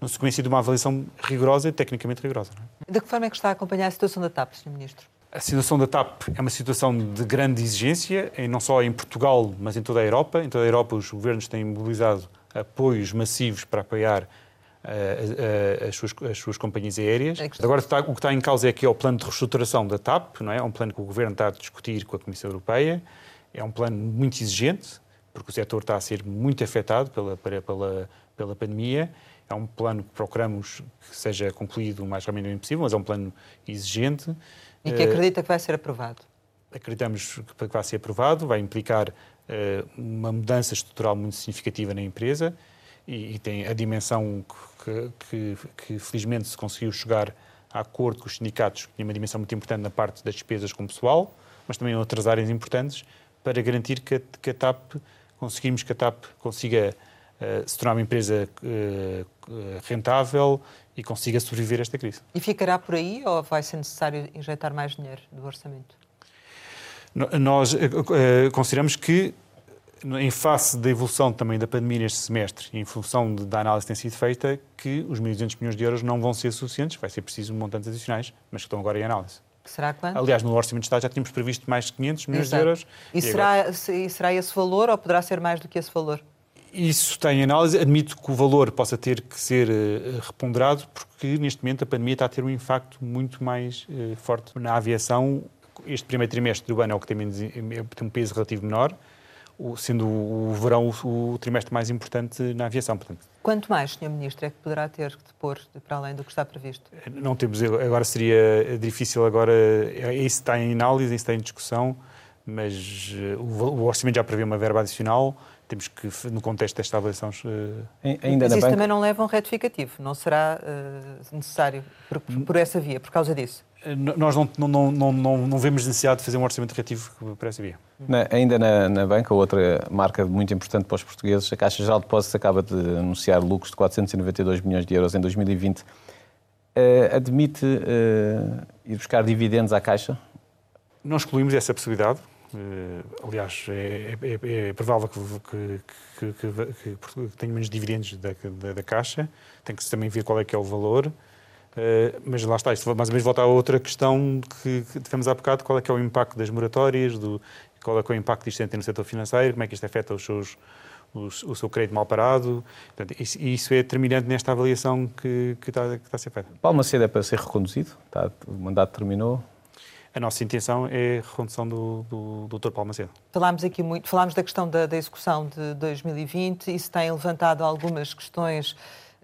na sequência de uma avaliação rigorosa e tecnicamente rigorosa. É? De que forma é que está a acompanhar a situação da TAP, Sr. Ministro? A situação da TAP é uma situação de grande exigência, não só em Portugal, mas em toda a Europa. Em toda a Europa, os governos têm mobilizado apoios massivos para apoiar uh, uh, as, suas, as, suas, companhias aéreas. É Agora, está, o que está em causa é que é o plano de reestruturação da TAP, não é? é um plano que o Governo está a discutir com a Comissão Europeia. É um plano muito exigente, porque o setor está a ser muito afetado pela, pela, pela pandemia. É um plano que procuramos que seja concluído o mais rapidamente possível, mas é um plano exigente. E que acredita que vai ser aprovado? Acreditamos que vai ser aprovado, vai implicar eh, uma mudança estrutural muito significativa na empresa e, e tem a dimensão que, que, que, felizmente se conseguiu chegar a acordo com os sindicatos, que tinha uma dimensão muito importante na parte das despesas com pessoal, mas também em outras áreas importantes, para garantir que a, que a TAP, conseguimos que a TAP consiga uh, se tornar uma empresa uh, rentável e consiga sobreviver a esta crise. E ficará por aí ou vai ser necessário injetar mais dinheiro do orçamento? Nós eh, eh, consideramos que, em face da evolução também da pandemia neste semestre e em função da análise que tem sido feita, que os 1.200 milhões de euros não vão ser suficientes, vai ser preciso montantes adicionais, mas que estão agora em análise. Será quanto? Aliás, no Orçamento de Estado já tínhamos previsto mais de 500 milhões Exato. de euros. E, e será, agora... será esse valor ou poderá ser mais do que esse valor? Isso tem análise. Admito que o valor possa ter que ser uh, reponderado, porque neste momento a pandemia está a ter um impacto muito mais uh, forte na aviação, este primeiro trimestre do ano é o que tem, menos, tem um peso relativo menor, sendo o verão o, trimestre mais importante na aviação. Portanto. Quanto mais, Sr. Ministro, é que poderá ter de pôr para além do que está previsto? Não temos, agora seria difícil, agora, isso está em análise, isso está em discussão, mas eh, o, orçamento já prevê uma verba adicional, temos que, no contexto desta avaliação... Uh... Ainda mas isso banca... também não leva a um retificativo, não será uh, necessário por, por essa via, por causa disso? Nós não, não, não, não, não vemos necessidade de fazer um orçamento relativo para essa via. Na, ainda na, na, banca, outra marca muito importante para os portugueses, a Caixa Geral de Depósitos acaba de anunciar lucros de 492 milhões de euros em 2020. Uh, eh, admite uh, ir buscar dividendos à Caixa? Não excluímos essa possibilidade. aliás, é, é, é, é provável que, que, que, que, tenha menos dividendos da, da, da, Caixa. Tem que se também ver qual é que é o valor. Uh, mas lá está, isto mais ou menos volta a outra questão que, que tivemos há bocado, qual é que é o impacto das moratórias, do, qual é que é o impacto disto tem no setor financeiro, como é que isto afeta os seus, os, o seu crédito mal parado. Portanto, isso, isso, é determinante nesta avaliação que, que, está, que está a ser feita. Paulo Macedo é para ser reconduzido? Está, o mandato terminou? A nossa intenção é a recondução do, do, do Dr. Paulo Macedo. Falámos aqui muito, falámos da questão da, da execução de 2020, isso tem levantado algumas questões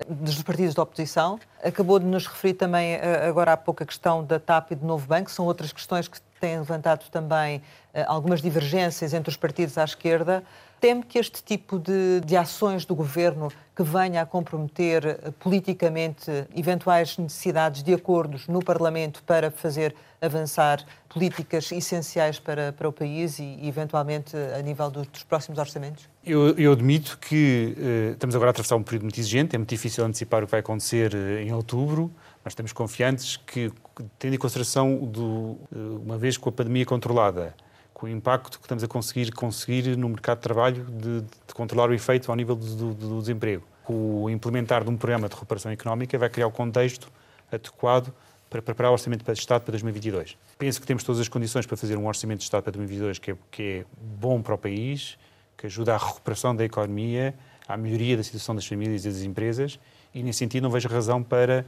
dos partidos da oposição. Acabou de nos referir também eh, agora há pouco a questão da TAP e do Novo Banco, são outras questões que têm levantado também eh, algumas divergências entre os partidos à esquerda. Teme que este tipo de, de ações do governo que venha a comprometer eh, politicamente eventuais necessidades de acordos no Parlamento para fazer avançar políticas essenciais para, para o país e, eventualmente, a nível dos, dos próximos orçamentos? Eu, eu admito que uh, estamos agora a atravessar um período muito exigente, é muito difícil antecipar o que vai acontecer uh, em outubro, mas estamos confiantes que, tendo em consideração, do, uh, uma vez com a pandemia controlada, com o impacto que estamos a conseguir conseguir no mercado de trabalho de, de controlar o efeito ao nível do, do, do, desemprego. O implementar de um programa de recuperação económica vai criar o contexto adequado para preparar o Orçamento de Estado para 2022. Penso que temos todas as condições para fazer um Orçamento de Estado para 2022 que é, que é bom para o país, que ajuda à recuperação da economia, à melhoria da situação das famílias e das empresas, e nesse sentido não vejo razão para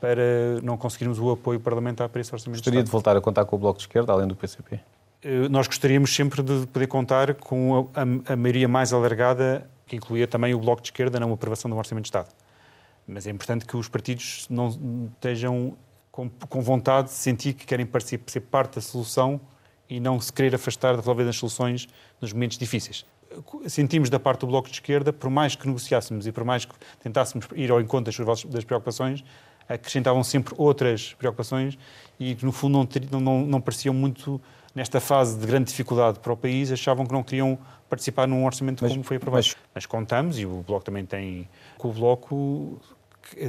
para não conseguirmos o apoio parlamentar para esse orçamento. Gostaria de, de voltar a contar com o Bloco de Esquerda, além do PCP? Eh, nós gostaríamos sempre de poder contar com a, a, a maioria mais alargada, que incluía também o Bloco de Esquerda, na aprovação do Orçamento de Estado. Mas é importante que os partidos não estejam com, com vontade de sentir que querem ser parte da solução e não se querer afastar de resolver as soluções nos momentos difíceis. Sentimos da parte do Bloco de Esquerda, por mais que negociássemos e por mais que tentássemos ir ao encontro das, das preocupações, acrescentavam sempre outras preocupações e que, no fundo, não, não, não pareciam muito nesta fase de grande dificuldade para o país, achavam que não queriam participar num orçamento mas, como foi aprovado. Mas... mas contamos, e o Bloco também tem, que o Bloco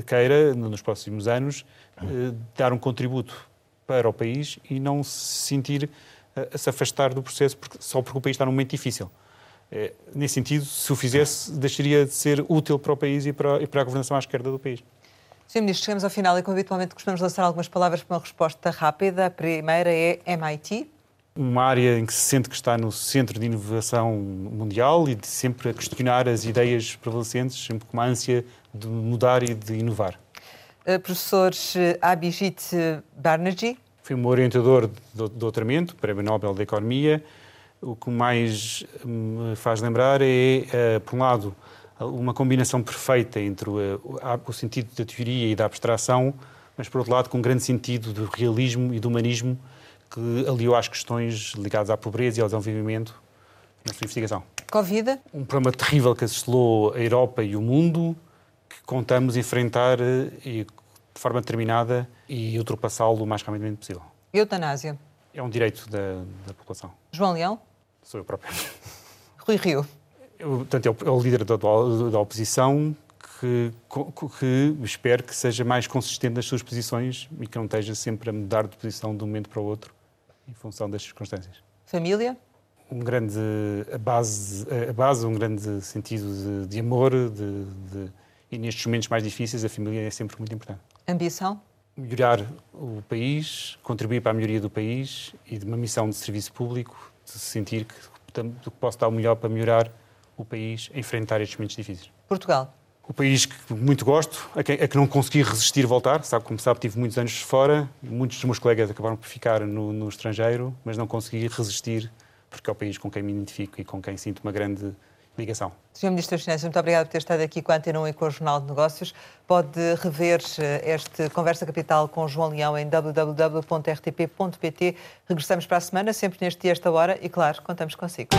queira, nos próximos anos, eh, dar um contributo para o país e não se sentir a, a se afastar do processo porque, só porque o país está num momento difícil. É, nesse sentido, se o fizesse, deixaria de ser útil para o país e para, e para a governação à esquerda do país. Sr. Ministro, chegamos ao final e, como habitualmente, costumamos lançar algumas palavras para uma resposta rápida. A primeira é MIT uma área em que se sente que está no centro de inovação mundial e de sempre a questionar as ideias prevalecentes, sempre com uma ânsia de mudar e de inovar. Uh, professor Abhijit Banerjee. Foi um orientador de doutoramento, Prémio Nobel da Economia. O que mais me faz lembrar é, uh, por um lado, uma combinação perfeita entre o, o sentido da teoria e da abstração, mas, por outro lado, com um grande sentido do realismo e do humanismo que aliou às questões ligadas à pobreza e ao desenvolvimento na sua investigação. Covid? Um problema terrível que assolou a Europa e o mundo, que contamos enfrentar eh, de forma determinada e ultrapassá-lo o mais rapidamente possível. Eutanásia? É um direito da, da população. João Leão? Sou eu próprio. Rui Rio? Eu, portanto, é o, é o líder da, da oposição que, que, espero que seja mais consistente nas suas posições e que não esteja sempre a mudar de posição de um momento para o outro em função das circunstâncias. Família? Um grande a base, a base um grande sentido de, de amor, de, de, e nestes momentos mais difíceis a família é sempre muito importante. Ambição? Melhorar o país, contribuir para a melhoria do país e de uma missão de serviço público, de sentir que, que posso dar o melhor para melhorar o país, enfrentar estes momentos difíceis. Portugal? O país que muito gosto, a que, a que, não consegui resistir voltar. Sabe, como sabe, tive muitos anos fora, muitos dos meus colegas acabaram por ficar no, no, estrangeiro, mas não consegui resistir porque é o país com quem me identifico e com quem sinto uma grande ligação. Sr. Ministro das Finanças, muito obrigado por ter estado aqui com a Antena 1 e com o Jornal de Negócios. Pode rever eh, este Conversa Capital com João Leão em www.rtp.pt. Regressamos para a semana, sempre neste dia, esta hora, e claro, contamos consigo.